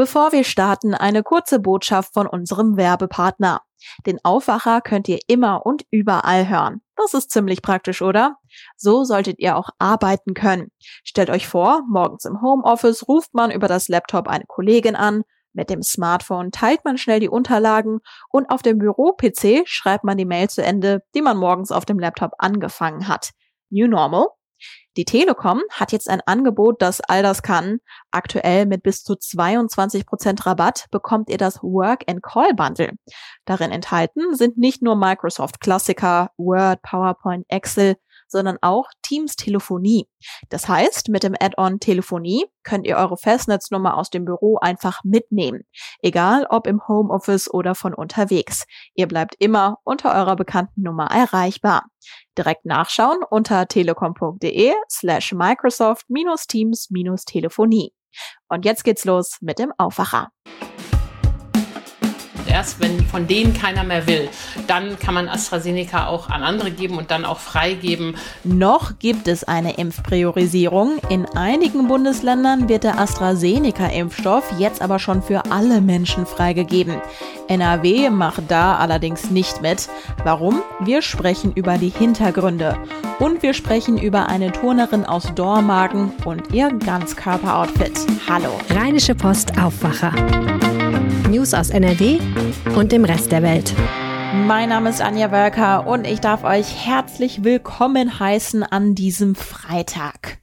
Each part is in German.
Bevor wir starten, eine kurze Botschaft von unserem Werbepartner. Den Aufwacher könnt ihr immer und überall hören. Das ist ziemlich praktisch, oder? So solltet ihr auch arbeiten können. Stellt euch vor, morgens im Homeoffice ruft man über das Laptop eine Kollegin an, mit dem Smartphone teilt man schnell die Unterlagen und auf dem Büro-PC schreibt man die Mail zu Ende, die man morgens auf dem Laptop angefangen hat. New Normal? Die Telekom hat jetzt ein Angebot, das all das kann. Aktuell mit bis zu 22 Prozent Rabatt bekommt ihr das Work and Call Bundle. Darin enthalten sind nicht nur Microsoft Klassiker, Word, PowerPoint, Excel, sondern auch Teams Telefonie. Das heißt, mit dem Add-on Telefonie könnt ihr eure Festnetznummer aus dem Büro einfach mitnehmen. Egal ob im Homeoffice oder von unterwegs. Ihr bleibt immer unter eurer bekannten Nummer erreichbar. Direkt nachschauen unter telekom.de slash Microsoft-Teams-Telefonie. Und jetzt geht's los mit dem Aufwacher erst wenn von denen keiner mehr will, dann kann man AstraZeneca auch an andere geben und dann auch freigeben. Noch gibt es eine Impfpriorisierung. In einigen Bundesländern wird der AstraZeneca-Impfstoff jetzt aber schon für alle Menschen freigegeben. NRW macht da allerdings nicht mit. Warum? Wir sprechen über die Hintergründe. Und wir sprechen über eine Turnerin aus Dormagen und ihr Ganzkörperoutfit. Hallo. Rheinische Post Aufwacher. News aus NRW und dem Rest der Welt. Mein Name ist Anja Wölker und ich darf euch herzlich willkommen heißen an diesem Freitag.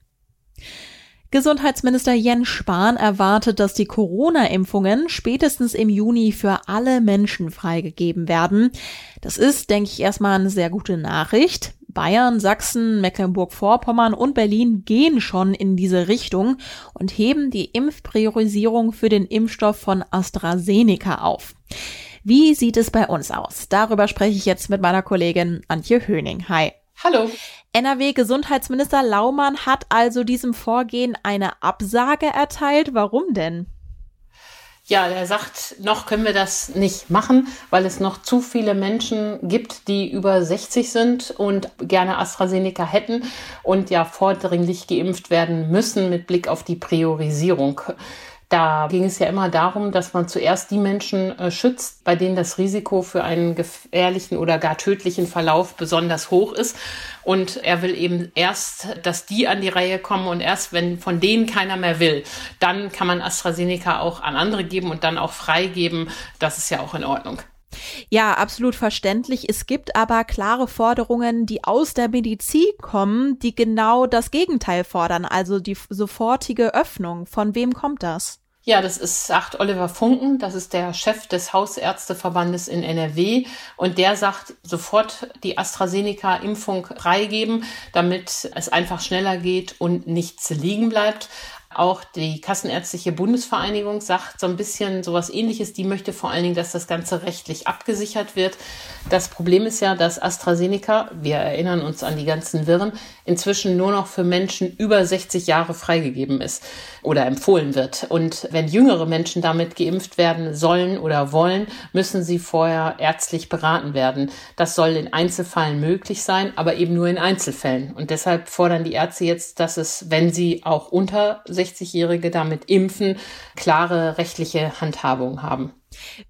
Gesundheitsminister Jens Spahn erwartet, dass die Corona-Impfungen spätestens im Juni für alle Menschen freigegeben werden. Das ist, denke ich, erstmal eine sehr gute Nachricht. Bayern, Sachsen, Mecklenburg-Vorpommern und Berlin gehen schon in diese Richtung und heben die Impfpriorisierung für den Impfstoff von AstraZeneca auf. Wie sieht es bei uns aus? Darüber spreche ich jetzt mit meiner Kollegin Antje Höning. Hi. Hallo. NRW-Gesundheitsminister Laumann hat also diesem Vorgehen eine Absage erteilt. Warum denn? Ja, er sagt, noch können wir das nicht machen, weil es noch zu viele Menschen gibt, die über 60 sind und gerne AstraZeneca hätten und ja vordringlich geimpft werden müssen mit Blick auf die Priorisierung. Da ging es ja immer darum, dass man zuerst die Menschen äh, schützt, bei denen das Risiko für einen gefährlichen oder gar tödlichen Verlauf besonders hoch ist. Und er will eben erst, dass die an die Reihe kommen und erst, wenn von denen keiner mehr will, dann kann man AstraZeneca auch an andere geben und dann auch freigeben. Das ist ja auch in Ordnung. Ja, absolut verständlich. Es gibt aber klare Forderungen, die aus der Medizin kommen, die genau das Gegenteil fordern, also die sofortige Öffnung. Von wem kommt das? Ja, das ist, sagt Oliver Funken, das ist der Chef des Hausärzteverbandes in NRW und der sagt, sofort die AstraZeneca-Impfung freigeben, damit es einfach schneller geht und nichts liegen bleibt. Auch die Kassenärztliche Bundesvereinigung sagt so ein bisschen sowas ähnliches. Die möchte vor allen Dingen, dass das Ganze rechtlich abgesichert wird. Das Problem ist ja, dass AstraZeneca, wir erinnern uns an die ganzen Wirren, inzwischen nur noch für Menschen über 60 Jahre freigegeben ist oder empfohlen wird. Und wenn jüngere Menschen damit geimpft werden sollen oder wollen, müssen sie vorher ärztlich beraten werden. Das soll in Einzelfällen möglich sein, aber eben nur in Einzelfällen. Und deshalb fordern die Ärzte jetzt, dass es, wenn sie auch unter 60-Jährige damit impfen, klare rechtliche Handhabung haben.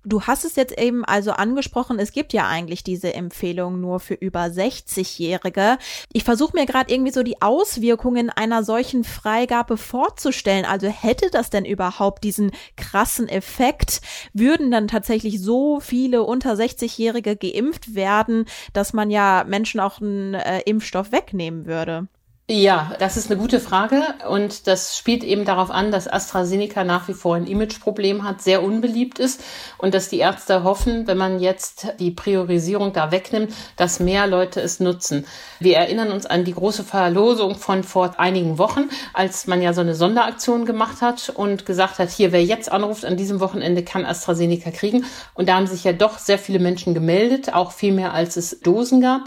Du hast es jetzt eben also angesprochen, es gibt ja eigentlich diese Empfehlung nur für über 60-Jährige. Ich versuche mir gerade irgendwie so die Auswirkungen einer solchen Freigabe vorzustellen. Also hätte das denn überhaupt diesen krassen Effekt? Würden dann tatsächlich so viele unter 60-Jährige geimpft werden, dass man ja Menschen auch einen äh, Impfstoff wegnehmen würde? Ja, das ist eine gute Frage und das spielt eben darauf an, dass AstraZeneca nach wie vor ein Imageproblem hat, sehr unbeliebt ist und dass die Ärzte hoffen, wenn man jetzt die Priorisierung da wegnimmt, dass mehr Leute es nutzen. Wir erinnern uns an die große Verlosung von vor einigen Wochen, als man ja so eine Sonderaktion gemacht hat und gesagt hat, hier, wer jetzt anruft an diesem Wochenende, kann AstraZeneca kriegen. Und da haben sich ja doch sehr viele Menschen gemeldet, auch viel mehr als es Dosen gab.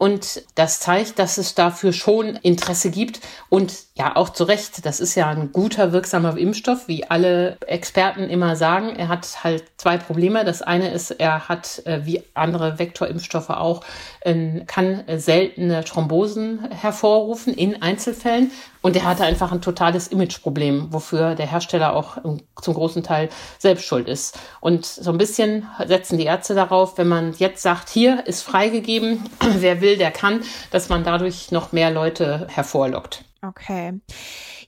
Und das zeigt, dass es dafür schon Interesse gibt. Und ja, auch zu Recht, das ist ja ein guter, wirksamer Impfstoff, wie alle Experten immer sagen. Er hat halt zwei Probleme. Das eine ist, er hat, äh, wie andere Vektorimpfstoffe auch, kann seltene Thrombosen hervorrufen in Einzelfällen. Und der hatte einfach ein totales Imageproblem, wofür der Hersteller auch zum großen Teil selbst schuld ist. Und so ein bisschen setzen die Ärzte darauf, wenn man jetzt sagt, hier ist freigegeben, wer will, der kann, dass man dadurch noch mehr Leute hervorlockt. Okay.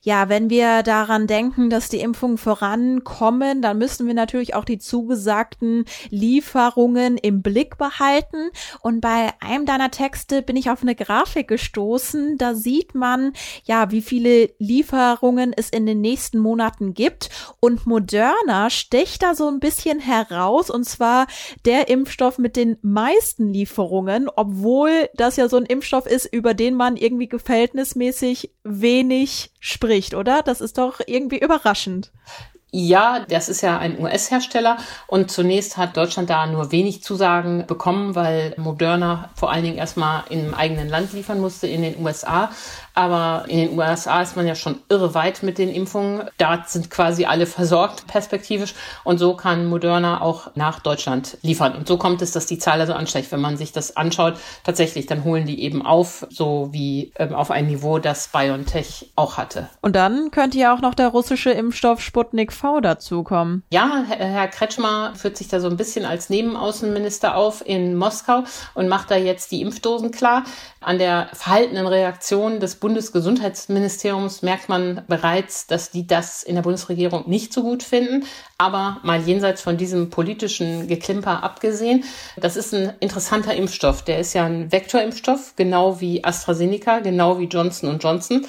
Ja, wenn wir daran denken, dass die Impfungen vorankommen, dann müssen wir natürlich auch die zugesagten Lieferungen im Blick behalten. Und bei einem deiner Texte bin ich auf eine Grafik gestoßen. Da sieht man, ja, wie viele Lieferungen es in den nächsten Monaten gibt. Und Moderna sticht da so ein bisschen heraus. Und zwar der Impfstoff mit den meisten Lieferungen, obwohl das ja so ein Impfstoff ist, über den man irgendwie verhältnismäßig wenig spricht, oder? Das ist doch irgendwie überraschend. Ja, das ist ja ein US-Hersteller und zunächst hat Deutschland da nur wenig Zusagen bekommen, weil Moderna vor allen Dingen erstmal im eigenen Land liefern musste, in den USA. Aber in den USA ist man ja schon irre weit mit den Impfungen. Da sind quasi alle versorgt perspektivisch. Und so kann Moderna auch nach Deutschland liefern. Und so kommt es, dass die Zahl also ansteigt. Wenn man sich das anschaut, tatsächlich, dann holen die eben auf, so wie ähm, auf ein Niveau, das BioNTech auch hatte. Und dann könnte ja auch noch der russische Impfstoff Sputnik V dazukommen. Ja, Herr Kretschmer führt sich da so ein bisschen als Nebenaußenminister auf in Moskau und macht da jetzt die Impfdosen klar. An der verhaltenen Reaktion des Bundesgesundheitsministeriums merkt man bereits, dass die das in der Bundesregierung nicht so gut finden. Aber mal jenseits von diesem politischen Geklimper abgesehen, das ist ein interessanter Impfstoff. Der ist ja ein Vektorimpfstoff, genau wie AstraZeneca, genau wie Johnson Johnson.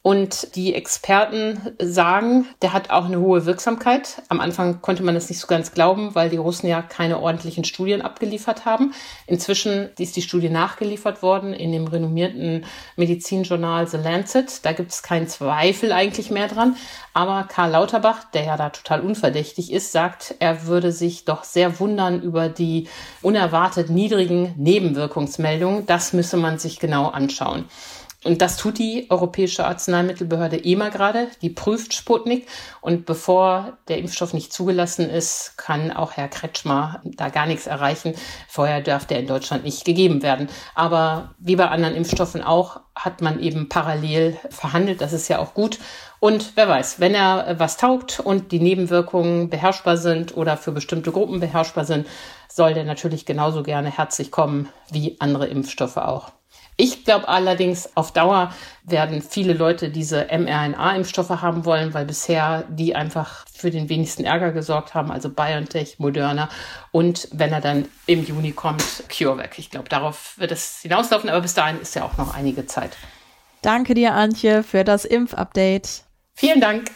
Und die Experten sagen, der hat auch eine hohe Wirksamkeit. Am Anfang konnte man das nicht so ganz glauben, weil die Russen ja keine ordentlichen Studien abgeliefert haben. Inzwischen ist die Studie nachgeliefert worden in dem renommierten Medizinjournal The Lancet. Da gibt es keinen Zweifel eigentlich mehr dran. Aber Karl Lauterbach, der ja da total unverdächtig ist, sagt, er würde sich doch sehr wundern über die unerwartet niedrigen Nebenwirkungsmeldungen. Das müsse man sich genau anschauen. Und das tut die Europäische Arzneimittelbehörde EMA gerade. Die prüft Sputnik. Und bevor der Impfstoff nicht zugelassen ist, kann auch Herr Kretschmer da gar nichts erreichen. Vorher darf der in Deutschland nicht gegeben werden. Aber wie bei anderen Impfstoffen auch, hat man eben parallel verhandelt. Das ist ja auch gut. Und wer weiß, wenn er was taugt und die Nebenwirkungen beherrschbar sind oder für bestimmte Gruppen beherrschbar sind, soll der natürlich genauso gerne herzlich kommen wie andere Impfstoffe auch. Ich glaube allerdings, auf Dauer werden viele Leute diese mRNA-Impfstoffe haben wollen, weil bisher die einfach für den wenigsten Ärger gesorgt haben, also BioNTech, Moderna und wenn er dann im Juni kommt, CureVac. Ich glaube, darauf wird es hinauslaufen, aber bis dahin ist ja auch noch einige Zeit. Danke dir, Antje, für das Impfupdate. Vielen Dank.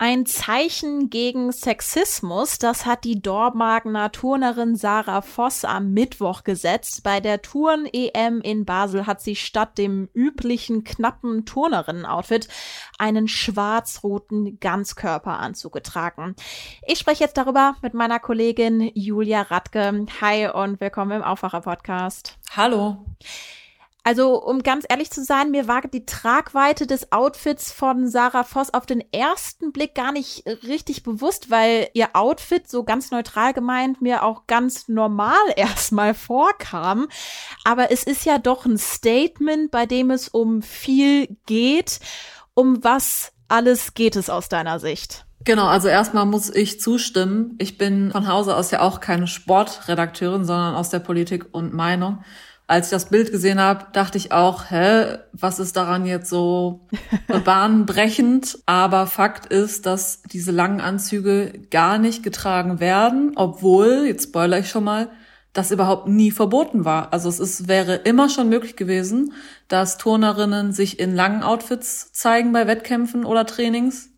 Ein Zeichen gegen Sexismus, das hat die Dormagener Turnerin Sarah Voss am Mittwoch gesetzt. Bei der Turn-EM in Basel hat sie statt dem üblichen knappen Turnerinnen-Outfit einen schwarz-roten Ganzkörperanzug getragen. Ich spreche jetzt darüber mit meiner Kollegin Julia Radke. Hi und willkommen im Aufwacher-Podcast. Hallo. Also, um ganz ehrlich zu sein, mir war die Tragweite des Outfits von Sarah Voss auf den ersten Blick gar nicht richtig bewusst, weil ihr Outfit, so ganz neutral gemeint, mir auch ganz normal erstmal vorkam. Aber es ist ja doch ein Statement, bei dem es um viel geht. Um was alles geht es aus deiner Sicht? Genau, also erstmal muss ich zustimmen. Ich bin von Hause aus ja auch keine Sportredakteurin, sondern aus der Politik und Meinung als ich das Bild gesehen habe, dachte ich auch, hä, was ist daran jetzt so bahnbrechend? Aber Fakt ist, dass diese langen Anzüge gar nicht getragen werden, obwohl, jetzt spoiler ich schon mal, das überhaupt nie verboten war. Also es ist, wäre immer schon möglich gewesen, dass Turnerinnen sich in langen Outfits zeigen bei Wettkämpfen oder Trainings.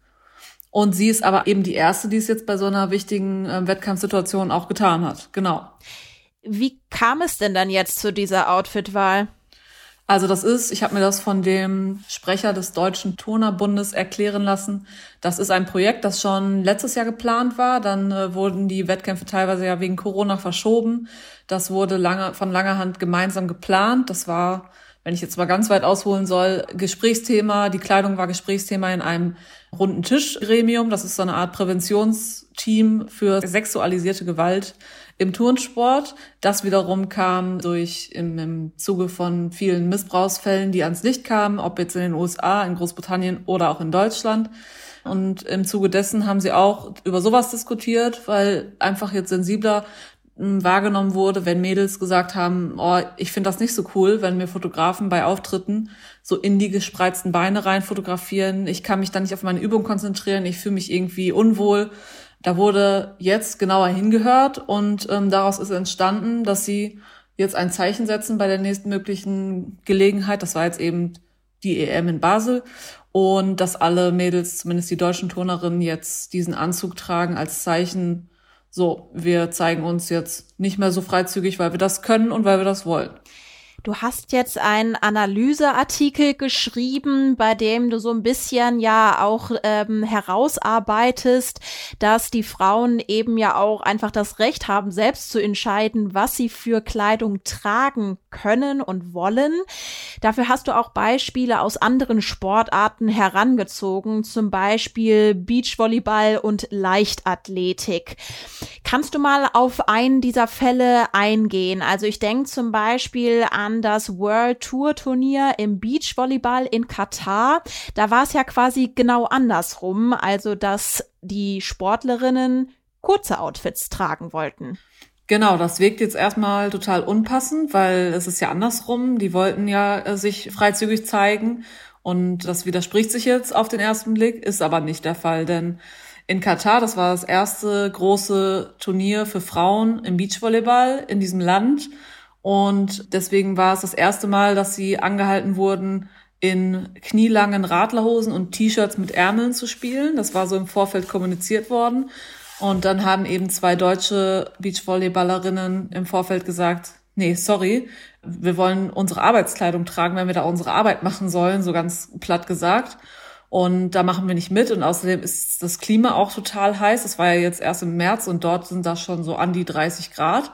Und sie ist aber eben die erste, die es jetzt bei so einer wichtigen äh, Wettkampfsituation auch getan hat. Genau. Wie kam es denn dann jetzt zu dieser Outfitwahl? Also das ist, ich habe mir das von dem Sprecher des Deutschen Turnerbundes erklären lassen. Das ist ein Projekt, das schon letztes Jahr geplant war. Dann äh, wurden die Wettkämpfe teilweise ja wegen Corona verschoben. Das wurde lange, von langer Hand gemeinsam geplant. Das war wenn ich jetzt mal ganz weit ausholen soll, Gesprächsthema, die Kleidung war Gesprächsthema in einem runden Tischgremium. Das ist so eine Art Präventionsteam für sexualisierte Gewalt im Turnsport. Das wiederum kam durch im, im Zuge von vielen Missbrauchsfällen, die ans Licht kamen, ob jetzt in den USA, in Großbritannien oder auch in Deutschland. Und im Zuge dessen haben sie auch über sowas diskutiert, weil einfach jetzt sensibler wahrgenommen wurde, wenn Mädels gesagt haben, oh, ich finde das nicht so cool, wenn mir Fotografen bei Auftritten so in die gespreizten Beine rein fotografieren. Ich kann mich dann nicht auf meine Übung konzentrieren, ich fühle mich irgendwie unwohl. Da wurde jetzt genauer hingehört und ähm, daraus ist entstanden, dass sie jetzt ein Zeichen setzen bei der nächsten möglichen Gelegenheit. Das war jetzt eben die EM in Basel und dass alle Mädels, zumindest die deutschen Turnerinnen, jetzt diesen Anzug tragen als Zeichen so, wir zeigen uns jetzt nicht mehr so freizügig, weil wir das können und weil wir das wollen. Du hast jetzt einen Analyseartikel geschrieben, bei dem du so ein bisschen ja auch ähm, herausarbeitest, dass die Frauen eben ja auch einfach das Recht haben, selbst zu entscheiden, was sie für Kleidung tragen können und wollen. Dafür hast du auch Beispiele aus anderen Sportarten herangezogen, zum Beispiel Beachvolleyball und Leichtathletik. Kannst du mal auf einen dieser Fälle eingehen? Also ich denke zum Beispiel an das World Tour Turnier im Beachvolleyball in Katar. Da war es ja quasi genau andersrum, also dass die Sportlerinnen kurze Outfits tragen wollten. Genau, das wirkt jetzt erstmal total unpassend, weil es ist ja andersrum. Die wollten ja äh, sich freizügig zeigen und das widerspricht sich jetzt auf den ersten Blick, ist aber nicht der Fall, denn in Katar, das war das erste große Turnier für Frauen im Beachvolleyball in diesem Land und deswegen war es das erste Mal, dass sie angehalten wurden, in knielangen Radlerhosen und T-Shirts mit Ärmeln zu spielen. Das war so im Vorfeld kommuniziert worden. Und dann haben eben zwei deutsche Beachvolleyballerinnen im Vorfeld gesagt, nee, sorry, wir wollen unsere Arbeitskleidung tragen, wenn wir da unsere Arbeit machen sollen, so ganz platt gesagt. Und da machen wir nicht mit. Und außerdem ist das Klima auch total heiß. Es war ja jetzt erst im März und dort sind das schon so an die 30 Grad.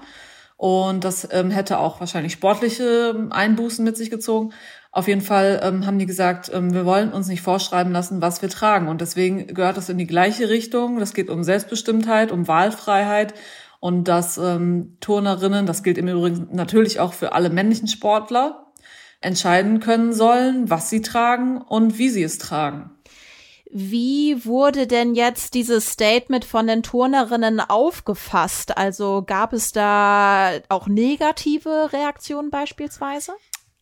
Und das ähm, hätte auch wahrscheinlich sportliche Einbußen mit sich gezogen. Auf jeden Fall ähm, haben die gesagt, ähm, wir wollen uns nicht vorschreiben lassen, was wir tragen. Und deswegen gehört das in die gleiche Richtung. Das geht um Selbstbestimmtheit, um Wahlfreiheit und dass ähm, Turnerinnen, das gilt im Übrigen natürlich auch für alle männlichen Sportler, entscheiden können sollen, was sie tragen und wie sie es tragen. Wie wurde denn jetzt dieses Statement von den Turnerinnen aufgefasst? Also gab es da auch negative Reaktionen beispielsweise?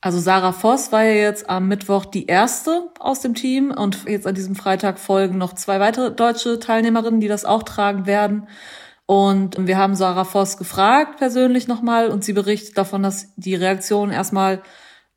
Also Sarah Voss war ja jetzt am Mittwoch die erste aus dem Team und jetzt an diesem Freitag folgen noch zwei weitere deutsche Teilnehmerinnen, die das auch tragen werden. Und wir haben Sarah Voss gefragt persönlich nochmal und sie berichtet davon, dass die Reaktionen erstmal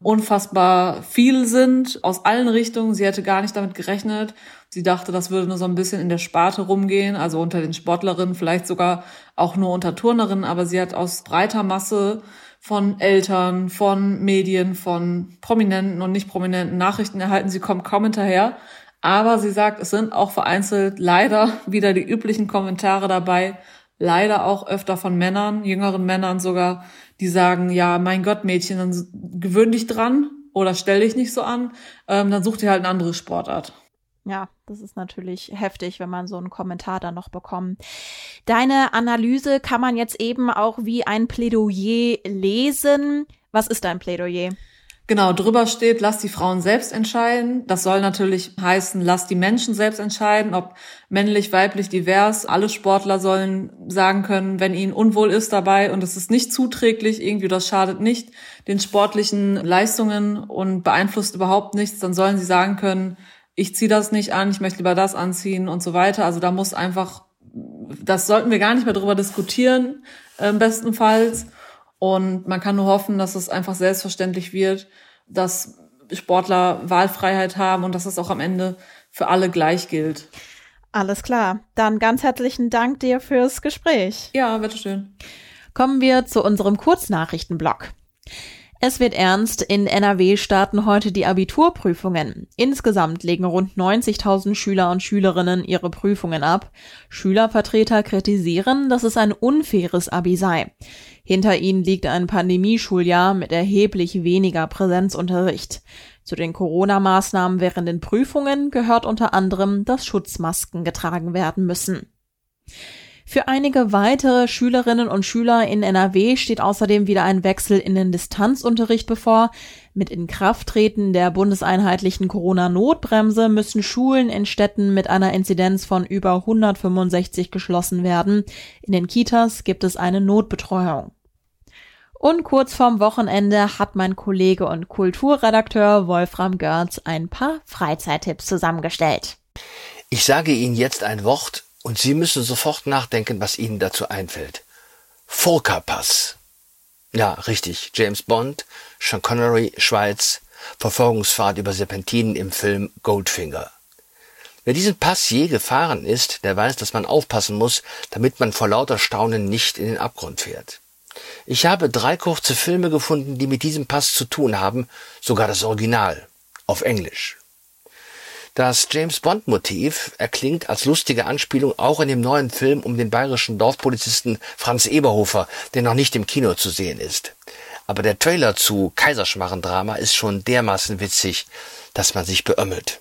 unfassbar viel sind aus allen Richtungen. Sie hätte gar nicht damit gerechnet. Sie dachte, das würde nur so ein bisschen in der Sparte rumgehen, also unter den Sportlerinnen, vielleicht sogar auch nur unter Turnerinnen, aber sie hat aus breiter Masse von Eltern, von Medien, von prominenten und nicht prominenten Nachrichten erhalten. Sie kommt kaum hinterher. Aber sie sagt, es sind auch vereinzelt leider wieder die üblichen Kommentare dabei. Leider auch öfter von Männern, jüngeren Männern sogar, die sagen, ja, mein Gott, Mädchen, dann gewöhn dich dran oder stell dich nicht so an, ähm, dann such dir halt eine andere Sportart. Ja, das ist natürlich heftig, wenn man so einen Kommentar dann noch bekommt. Deine Analyse kann man jetzt eben auch wie ein Plädoyer lesen. Was ist dein Plädoyer? Genau, drüber steht, lass die Frauen selbst entscheiden. Das soll natürlich heißen, lass die Menschen selbst entscheiden, ob männlich, weiblich, divers. Alle Sportler sollen sagen können, wenn ihnen unwohl ist dabei und es ist nicht zuträglich, irgendwie das schadet nicht den sportlichen Leistungen und beeinflusst überhaupt nichts, dann sollen sie sagen können, ich ziehe das nicht an, ich möchte lieber das anziehen und so weiter. Also da muss einfach, das sollten wir gar nicht mehr drüber diskutieren, äh, bestenfalls. Und man kann nur hoffen, dass es einfach selbstverständlich wird, dass Sportler Wahlfreiheit haben und dass es auch am Ende für alle gleich gilt. Alles klar. Dann ganz herzlichen Dank dir fürs Gespräch. Ja, bitteschön. Kommen wir zu unserem Kurznachrichtenblock. Es wird ernst. In NRW starten heute die Abiturprüfungen. Insgesamt legen rund 90.000 Schüler und Schülerinnen ihre Prüfungen ab. Schülervertreter kritisieren, dass es ein unfaires Abi sei. Hinter ihnen liegt ein Pandemieschuljahr mit erheblich weniger Präsenzunterricht. Zu den Corona-Maßnahmen während den Prüfungen gehört unter anderem, dass Schutzmasken getragen werden müssen. Für einige weitere Schülerinnen und Schüler in NRW steht außerdem wieder ein Wechsel in den Distanzunterricht bevor. Mit Inkrafttreten der bundeseinheitlichen Corona-Notbremse müssen Schulen in Städten mit einer Inzidenz von über 165 geschlossen werden. In den Kitas gibt es eine Notbetreuung. Und kurz vorm Wochenende hat mein Kollege und Kulturredakteur Wolfram Görz ein paar Freizeittipps zusammengestellt. Ich sage Ihnen jetzt ein Wort, und Sie müssen sofort nachdenken, was Ihnen dazu einfällt. Furka-Pass. Ja, richtig. James Bond, Sean Connery, Schweiz, Verfolgungsfahrt über Serpentinen im Film Goldfinger. Wer diesen Pass je gefahren ist, der weiß, dass man aufpassen muss, damit man vor lauter Staunen nicht in den Abgrund fährt. Ich habe drei kurze Filme gefunden, die mit diesem Pass zu tun haben, sogar das Original, auf Englisch. Das James Bond Motiv erklingt als lustige Anspielung auch in dem neuen Film um den bayerischen Dorfpolizisten Franz Eberhofer, der noch nicht im Kino zu sehen ist. Aber der Trailer zu Kaiserschmarrendrama ist schon dermaßen witzig, dass man sich beömmelt.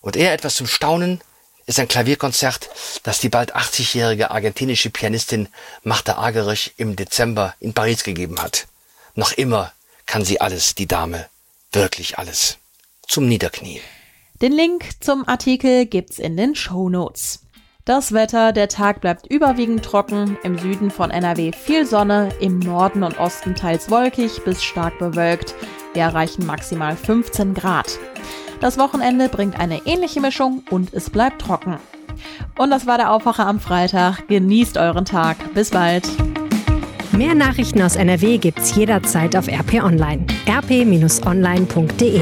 Und eher etwas zum Staunen ist ein Klavierkonzert, das die bald 80-jährige argentinische Pianistin Marta Agerich im Dezember in Paris gegeben hat. Noch immer kann sie alles, die Dame, wirklich alles. Zum Niederknien. Den Link zum Artikel gibt's in den Show Notes. Das Wetter, der Tag bleibt überwiegend trocken, im Süden von NRW viel Sonne, im Norden und Osten teils wolkig bis stark bewölkt. Wir erreichen maximal 15 Grad. Das Wochenende bringt eine ähnliche Mischung und es bleibt trocken. Und das war der Aufwacher am Freitag. Genießt euren Tag. Bis bald. Mehr Nachrichten aus NRW gibt's jederzeit auf RP Online. rp-online.de